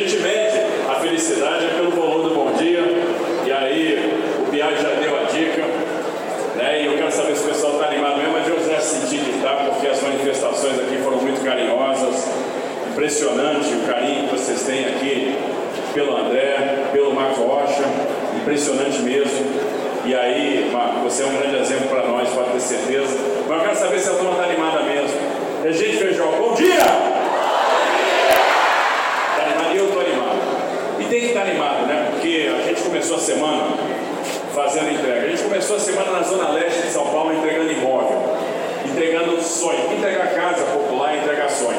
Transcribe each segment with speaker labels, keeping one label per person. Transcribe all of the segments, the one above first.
Speaker 1: gente mede a felicidade pelo volume do bom dia. E aí, o Biag já deu a dica. Né? E eu quero saber se o pessoal está animado mesmo, mas eu já senti que está, porque as manifestações aqui foram muito carinhosas. Impressionante o carinho que vocês têm aqui pelo André, pelo Marcos Rocha. Impressionante mesmo. E aí, Marco, você é um grande exemplo para nós, pode ter certeza. Mas eu quero saber se a turma está animada mesmo. Regente Feijó, bom dia! Está animado? Eu estou animado. E tem que estar animado, né? Porque a gente começou a semana fazendo entrega. A gente começou a semana na Zona Leste de São Paulo entregando imóvel, entregando sonho, entregar casa popular, entregar sonho.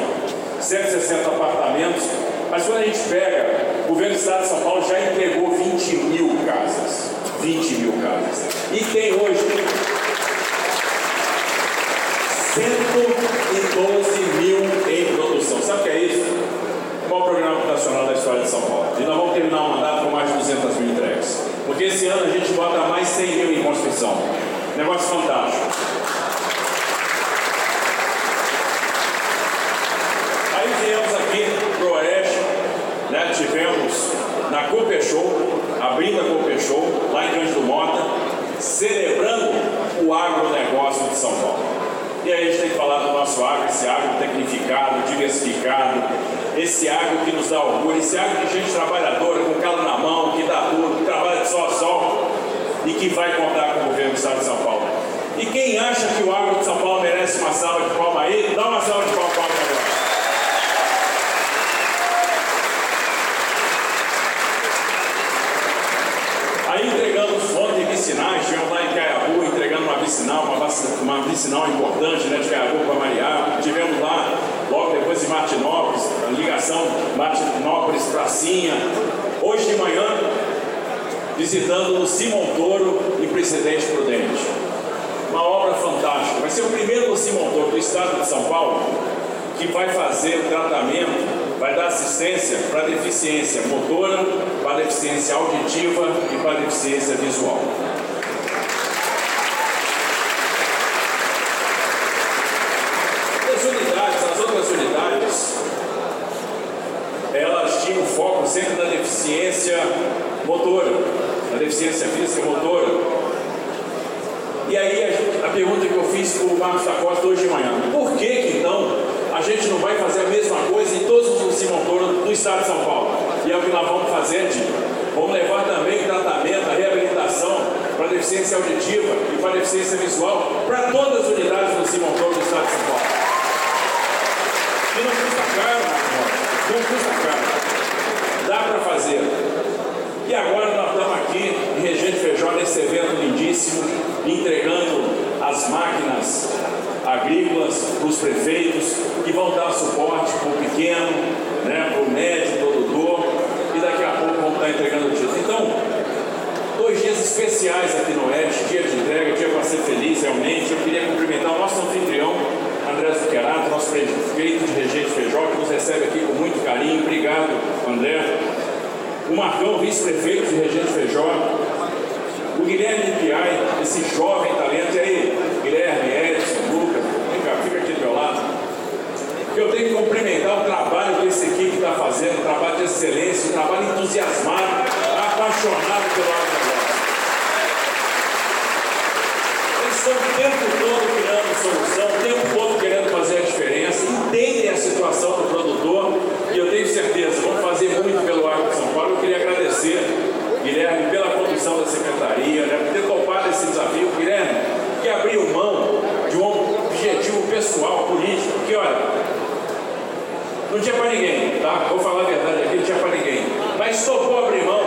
Speaker 1: 160 apartamentos, mas quando a gente pega, o governo do Estado de São Paulo já entregou 20 mil casas. 20 mil casas. E tem hoje 112 mil em produção. Sabe o que é isso? O maior programa habitacional da história de São Paulo. E nós vamos terminar o mandato com mais de 200 mil entregas. Porque esse ano a gente bota mais 100 mil Negócio fantástico. Aí viemos aqui o Oeste, né? tivemos na Cooper Show, abrindo a Cooper Show, lá em Cândido Mota, celebrando o agronegócio de São Paulo. E aí a gente tem que falar do nosso agro, esse agro tecnificado, diversificado, esse agro que nos dá orgulho, esse agro de gente trabalhadora, com calo na mão, que dá tudo, que trabalha de sol a sol e que vai contar com o governo do Estado de São Paulo. E quem acha que o agro de São Paulo merece uma salva de palma aí, dá uma salva de palma para agora. Aí entregamos ontem vicinais, estivemos lá em Caiabu entregando uma vicinal, uma, uma vicinal importante né, de Caiabu para Mariá. Tivemos lá, logo depois de Martinópolis, ligação Martinópolis-Pracinha. Hoje de manhã, visitando o Simon Toro e Presidente Prudente. Uma obra fantástica. Vai ser o primeiro Simon Toro do estado de São Paulo que vai fazer o tratamento, vai dar assistência para deficiência motora, para deficiência auditiva e para deficiência visual. As unidades, as outras unidades, elas tinham foco sempre na deficiência motora, na deficiência física motora. E aí a, a pergunta que eu fiz para o Marcos da Costa hoje de manhã, por que, que então a gente não vai fazer a mesma coisa em todos os Simão Toro do estado de São Paulo? E é o que nós vamos fazer, de, vamos levar também tratamento, a reabilitação para deficiência auditiva e para deficiência visual para todas as unidades do Simão Toro do estado de São Paulo. E não custa caro, Marcos, não custa caro. Dá para fazer. E agora nós estamos aqui em Regente Feijó, nesse evento lindíssimo, entregando as máquinas agrícolas para os prefeitos, que vão dar suporte para o pequeno, né, para o médio produtor, e daqui a pouco vão estar entregando o título. Então, dois dias especiais aqui no Oeste, dia de entrega, dia para ser feliz realmente. Eu queria cumprimentar o nosso anfitrião, André Zuccherato, nosso prefeito de Regente Feijó, que nos recebe aqui com muito carinho. Obrigado, André. O Marcão, vice-prefeito de Regente Feijó. O Guilherme Piai, esse jovem talento. E aí, Guilherme, Edson, Lucas, vem cá, fica aqui do meu lado. Eu tenho que cumprimentar o trabalho que essa equipe está fazendo, um trabalho de excelência, um trabalho entusiasmado, apaixonado pelo agronegócio. Eles estão o tempo todo criando solução, o tempo todo querendo fazer a diferença, entendem a situação do produtor e eu tenho certeza, vão fazer muito pelo agro de São Paulo. Eu queria agradecer, Guilherme, pela condução da secretaria, né, por ter topado esse desafio. Guilherme, que abriu mão de um objetivo pessoal, político, porque olha, não tinha para ninguém, tá? Vou falar a verdade aqui, não tinha para ninguém. Mas topou abrir mão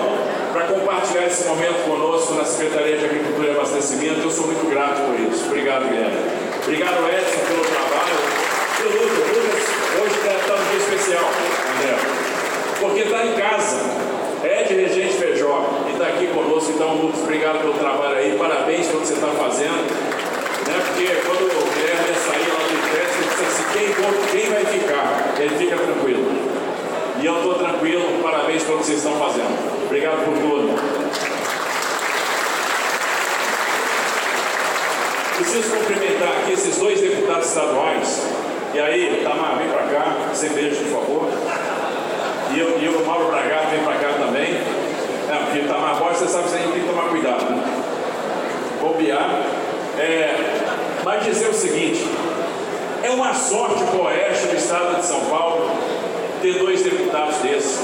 Speaker 1: para compartilhar esse momento conosco na Secretaria de Agricultura e Abastecimento. Eu sou muito grato por isso. Obrigado, Guilherme. Obrigado, Edson, pelo trabalho. E o Lucas, Lucas hoje está um dia especial, André, porque está em casa. É de Regente Feijó e está aqui conosco. Então, Lucas, obrigado pelo trabalho aí. Parabéns pelo que você está fazendo. Né? Porque quando o Guilherme ia sair lá do festa, ele disse assim: quem, quem vai ficar? Ele fica tranquilo. E eu estou tranquilo. Parabéns pelo que vocês estão fazendo. Obrigado por tudo. Preciso cumprimentar aqui esses dois deputados estaduais. E aí, Tamar, vem para cá, sem beijo, por favor. E, eu, e o Mauro Bragato vem para cá também. É, porque tá mais bosta, você sabe que você tem que tomar cuidado, né? Bobear. É, mas dizer o seguinte, é uma sorte para o Oeste do estado de São Paulo ter dois deputados desses,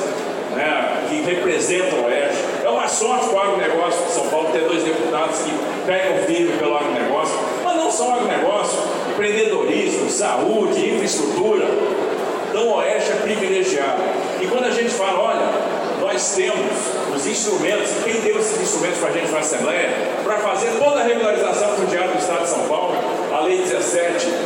Speaker 1: né, que representam o Oeste. É uma sorte para o agronegócio de São Paulo ter dois deputados que pegam firme pelo agronegócio, mas não só agronegócio, empreendedorismo, saúde, infraestrutura. Então o Oeste é privilegiado. E quando a gente fala, olha, nós temos os instrumentos, quem deu esses instrumentos para a gente na Assembleia, para fazer toda a regularização fundiária do Estado de São Paulo, a Lei 17, é,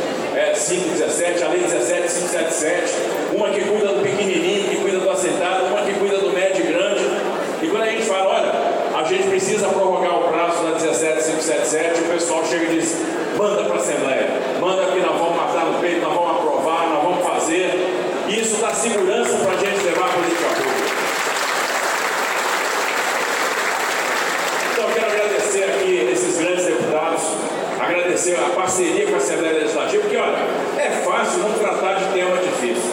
Speaker 1: 517, a Lei 17, 577, uma que cuida do pequenininho, que cuida do assentado, uma que cuida do médio e grande. E quando a gente fala, olha, a gente precisa prorrogar o prazo da 17, 577, o pessoal chega e diz, manda para a Assembleia, manda que nós vamos matar no peito, nós vamos aprovar, nós vamos fazer. Isso dá segurança para a gente levar a política pública. Então eu quero agradecer aqui esses grandes deputados, agradecer a parceria com a Assembleia Legislativa, porque olha, é fácil não tratar de tema difícil,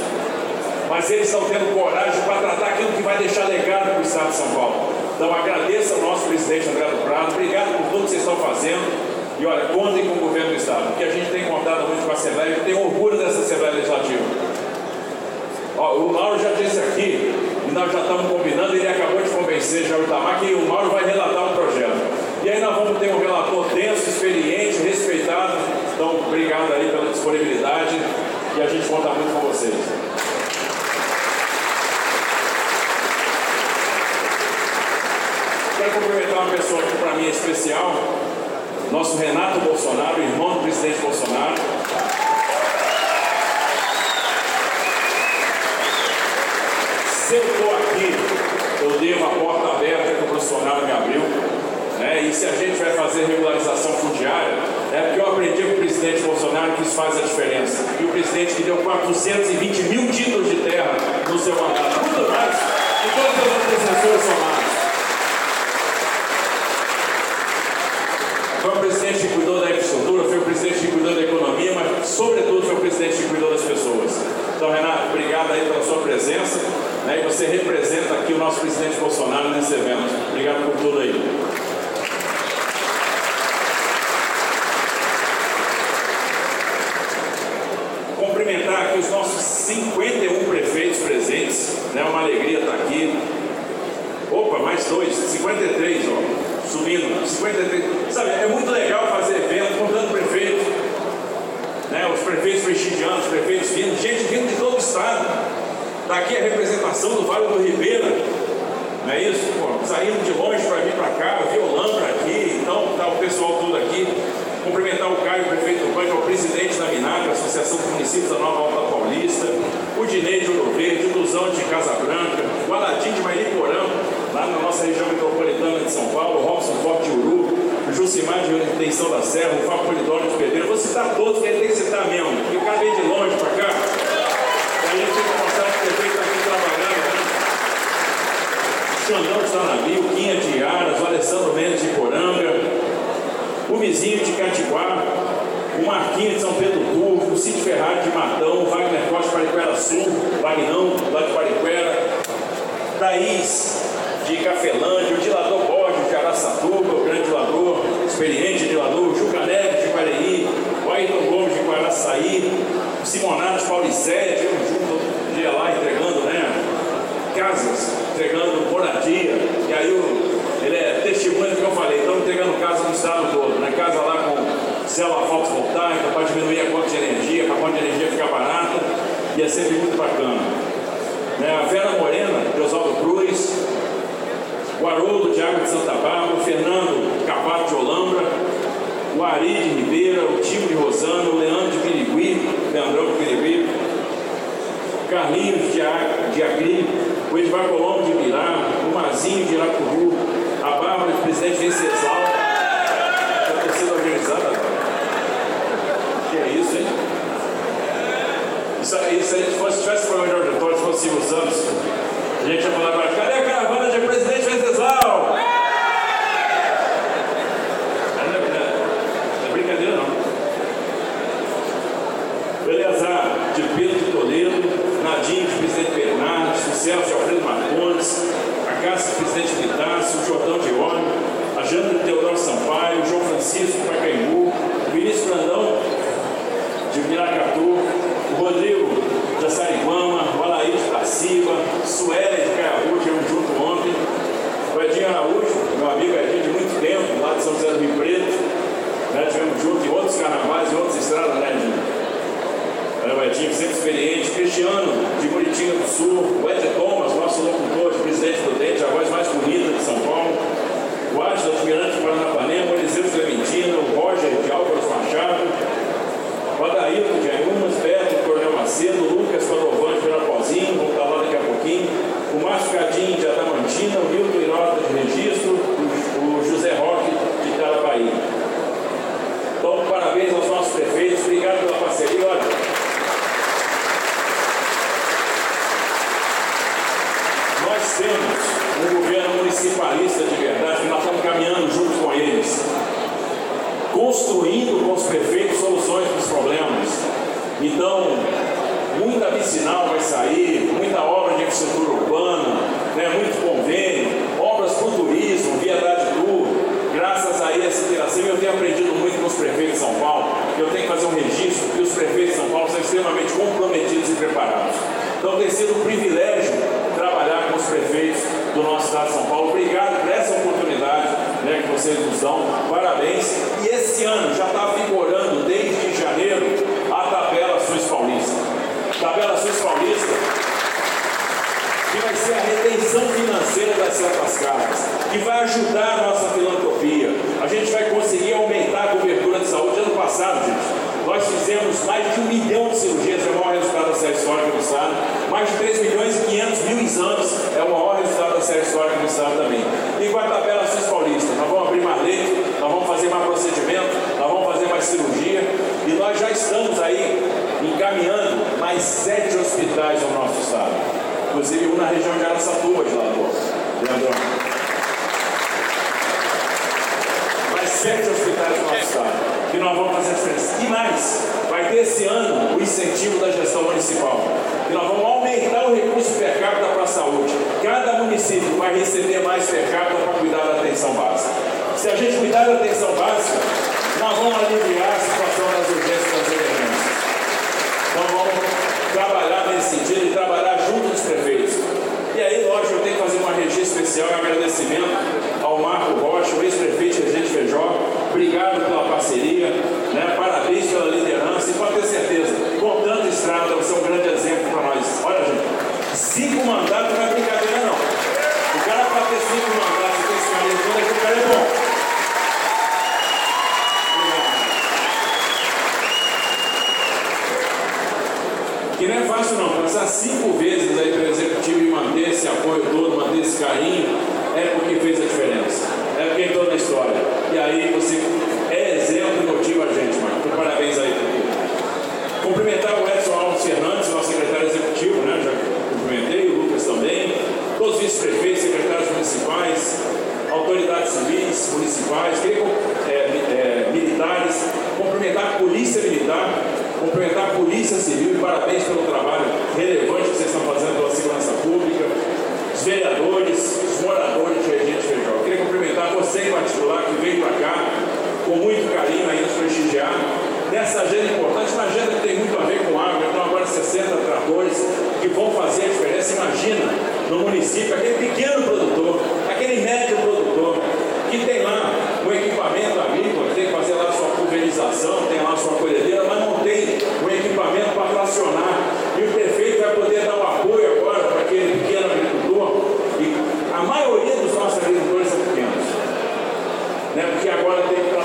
Speaker 1: mas eles estão tendo coragem para tratar aquilo que vai deixar legado para o Estado de São Paulo. Então agradeço ao nosso presidente André do Prado, obrigado por tudo que vocês estão fazendo. E olha, contem com o governo do Estado, porque a gente tem contado muito com a Assembleia, a gente tem orgulho dessa Assembleia Legislativa. Ó, o Mauro já disse aqui, e nós já estamos combinando, ele acabou de convencer já o Itamar que o Mauro vai relatar o projeto. E aí nós vamos ter um relator denso, experiente, respeitado. Então, obrigado aí pela disponibilidade e a gente conta muito com vocês. Quero cumprimentar uma pessoa que para mim é especial, nosso Renato Bolsonaro, irmão do presidente Bolsonaro. Se eu estou aqui, eu devo a porta aberta que o Bolsonaro me abriu. Né? E se a gente vai fazer regularização fundiária, é porque eu aprendi com o presidente Bolsonaro que isso faz a diferença. E o presidente que deu 420 mil títulos de terra no seu mandato, muito mais que todos os antecessores somados. Foi o presidente que cuidou da infraestrutura, foi o presidente que cuidou da economia, mas, sobretudo, foi o presidente que cuidou das pessoas. Então, Renato, obrigado aí pela sua presença. Né, e você representa aqui o nosso presidente Bolsonaro nesse evento. Obrigado por tudo aí. Cumprimentar aqui os nossos 51 prefeitos presentes. É né, uma alegria estar aqui. Opa, mais dois, 53, ó, subindo, 53. Sabe, é muito legal fazer evento com tanto prefeito. Né, os prefeitos prestigiando, os prefeitos vindo, gente vindo de todo o estado. Daqui a representação do Vale do Ribeira, não é isso? Pô, saindo de longe para vir para cá, violando aqui, então tá o pessoal todo aqui. Cumprimentar o Caio, prefeito do Banco, é o presidente da Minagre, Associação de Municípios da Nova Alta Paulista, o Dinei de Ouro Verde, o Luzão de Casa Branca, o Aladim de Mairiporã, lá na nossa região metropolitana de São Paulo, o Robson Forte de Uru, o Jucimar de Intenção da Serra, o Fábio Polidoro de Pedreiro. Vou citar todos, que tem que citar mesmo, cara vem de longe para cá. A gente tem que mostrar que o prefeito aqui trabalhando. Né? Xandão de Sanabi, o Quinha de Aras, o Alessandro Mendes de Poranga, o Mizinho de Catiguá, o Marquinhos de São Pedro Turvo, Cid Ferrari de Matão, Wagner Costa de Pariquera Sul, Vagnão, lá de Pariquera, Thaís de Cafelândia, o Dilador Borges de Araçatuba, o grande dilador, experiente dilador, Juca Neves de Guarani, o Ayrton Gomes de Guaraçaí, o Simonato de Paulicéia, um dia lá entregando, né? Casas, entregando moradia, e aí o, ele é testemunho do que eu falei, estamos entregando casa no estado todo, né? Casa lá célula fotovoltaica para diminuir a conta de energia, para a conta de energia ficar barata, e é sempre muito bacana. Né? A Vera Morena, de Oswaldo Cruz, o Haroldo de Água de Santa Bárbara, o Fernando Capato de Olambra, o Ari de Ribeira, o Timo de Rosano, o Leandro de Pirigui, Leandrão de Pirigui, Carlinhos de, de Agri, o Edvar Colombo de Mirá, o Mazinho de Iracuru, a Bárbara de Presidente Venceslau, a torcida organizada. Que é isso, hein? Isso, isso aí, se fosse, tivesse o Antônio, se fosse Silvio Santos, a gente ia falar estrada, né, Júlio? Edinho, sempre experiente. Cristiano, de Buritinga do Sul. O Ete Thomas, nosso locutor, de presidente do Dente, a voz mais bonita de São Paulo. O Ágil, admirante de Paranapanema. O Eliseu Clementino. O Roger, de Álvaros Machado. O Adair, de Ayumas. Beto, Coronel Macedo. O Lucas Padovante, de Verapozinho. Vamos estar lá daqui a pouquinho. O Márcio Cadinho, de Adamantina. O construindo com os prefeitos soluções para os problemas. Então, muita vicinal vai sair, muita obra de infraestrutura urbana, né, muito convênio, obras para o turismo, viadade tour. Graças a essa interação, eu tenho aprendido muito com os prefeitos de São Paulo. Eu tenho que fazer um registro que os prefeitos de São Paulo são extremamente comprometidos e preparados. Então tem sido um privilégio trabalhar com os prefeitos do nosso estado de São Paulo. Obrigado por essa oportunidade né, que vocês nos dão. Parabéns. E esse ano já está vigorando desde janeiro a tabela Sul Paulista. Tabela Sul Paulista, que vai ser a retenção financeira das Santas Casas, que vai ajudar a nossa filantropia. A gente vai conseguir aumentar a cobertura de saúde. Ano passado, gente, nós fizemos mais de um milhão de cirurgias, é o maior resultado da série histórica do Estado. Mais de 3 milhões e 500 mil exames, é o maior resultado da série histórica do Estado também. E com a tabela Sul Paulista, nós vamos abrir mais leito, nós vamos fazer mais procedimento, nós vamos fazer mais cirurgia, e nós já estamos aí encaminhando mais sete hospitais ao nosso estado. Inclusive um na região de Araçatuba, de Lagoa. Mais sete hospitais no nosso estado. Que nós vamos fazer a diferença. E mais, vai ter esse ano o incentivo da gestão municipal. E nós vamos aumentar o recurso per capita para a saúde. Cada município vai receber mais per capita para cuidar da atenção básica. Se a gente cuidar da atenção básica, nós vamos aliviar a situação das urgências das emergências. Então vamos trabalhar nesse sentido e trabalhar junto dos prefeitos. E aí, lógico, eu tenho que fazer uma regia especial e agradecimento ao Marco Rocha, o ex-prefeito Regente Feijó. Obrigado pela parceria, né? parabéns pela liderança e pode ter certeza, com tanta estrada, você é um grande exemplo para nós. Olha, gente, cinco mandatos não é brincadeira, não. O cara, para ter cinco mandatos, tem esse cara, o cara é bom. Que não é fácil não, passar cinco vezes aí para o executivo e manter esse apoio todo, manter esse carinho, é porque fez a diferença. É porque entrou na história. E aí você é exemplo e motiva a gente, mano. Então, parabéns aí. Cumprimentar o Edson Alves Fernandes, nosso secretário executivo, né? Já cumprimentei, o Lucas também, todos os vice-prefeitos, secretários municipais, autoridades civis, municipais, é, é, militares, cumprimentar a Polícia Militar, cumprimentar a Polícia Civil e parabéns pelo trabalho relevante que vocês estão fazendo pela segurança pública, os vereadores, os moradores de Regente Feijó. Queria cumprimentar você em particular que veio para cá com muito carinho aí nos prestigiar nessa agenda importante, uma agenda que tem muito a ver com água. Então, agora 60 tratores que vão fazer a diferença. Imagina no município aquele pequeno produtor, aquele médio produtor que tem lá um equipamento agrícola, tem que fazer lá sua pulverização, tem lá sua colhedeira, mas não tem um equipamento para tracionar. E o prefeito vai poder dar um apoio agora para aquele pequeno agricultor. E a maioria dos nossos agricultores são pequenos. Né? Porque agora tem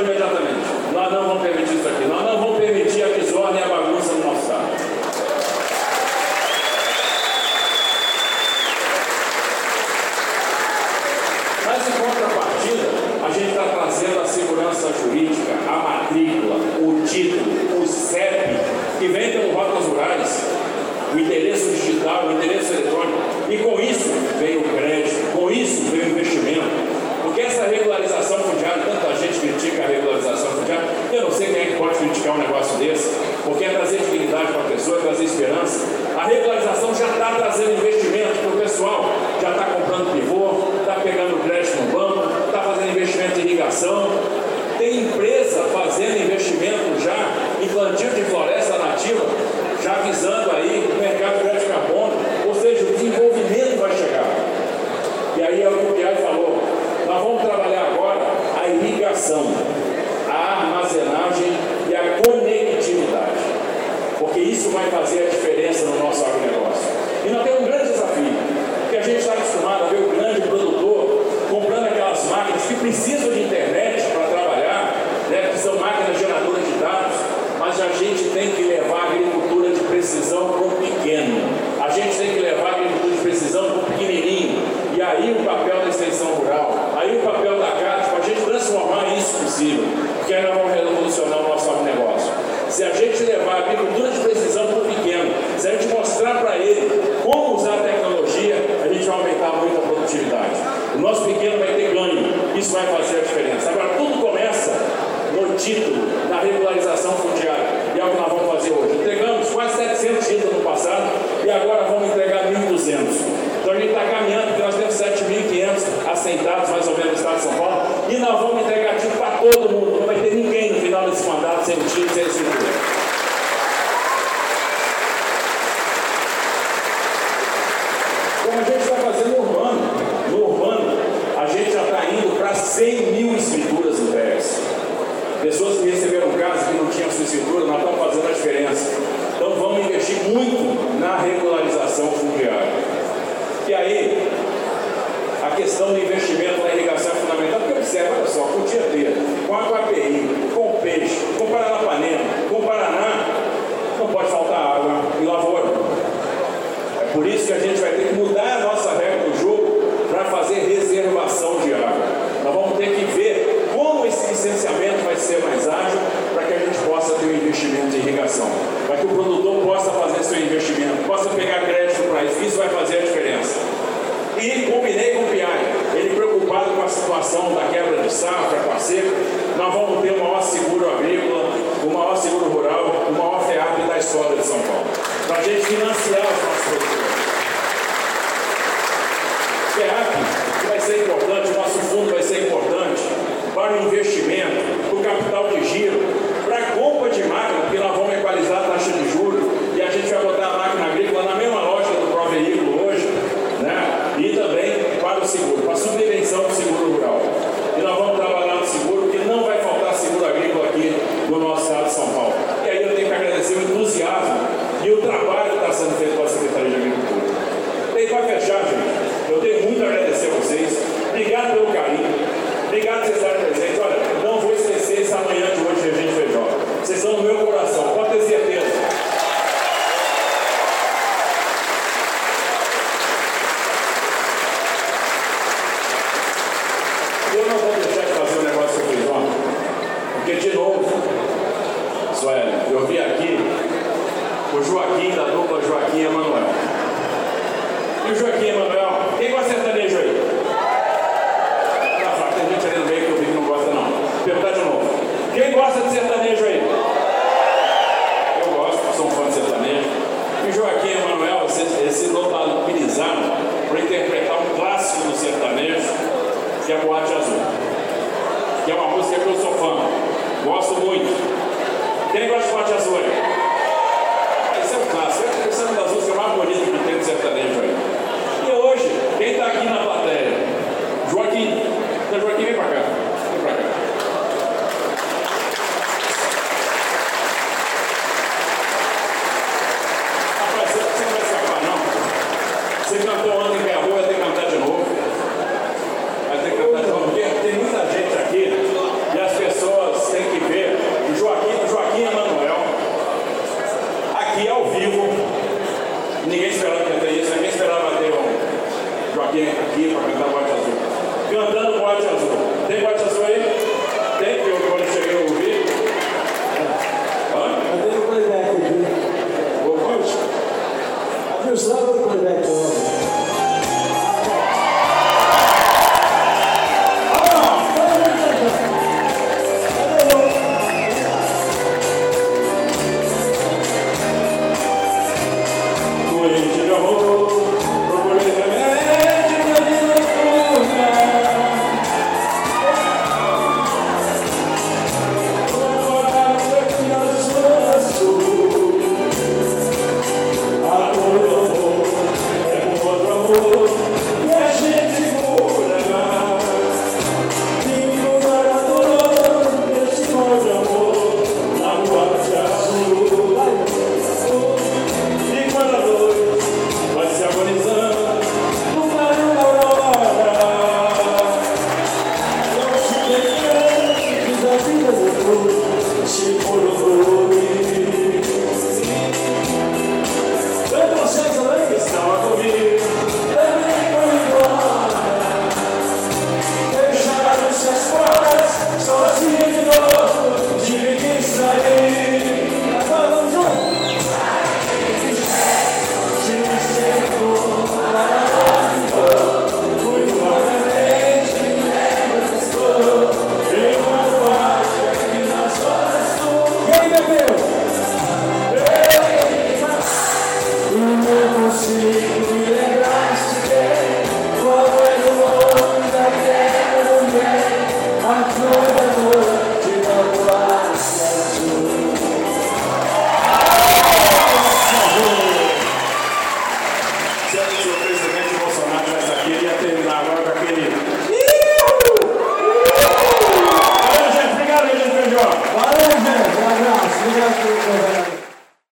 Speaker 1: imediatamente. Nós não vamos permitir isso aqui. Nós não Aí o Or this Gosto muito. Quem gosta de bote azul aí? Ah, esse é um clássico. Esse é uma das músicas mais bonitas que tem no sertanejo aí. Ninguém esperava cantar isso, ninguém esperava ter um Joaquim aqui para cantar Boate Azul. Cantando Boate Azul. Tem Boate Azul aí?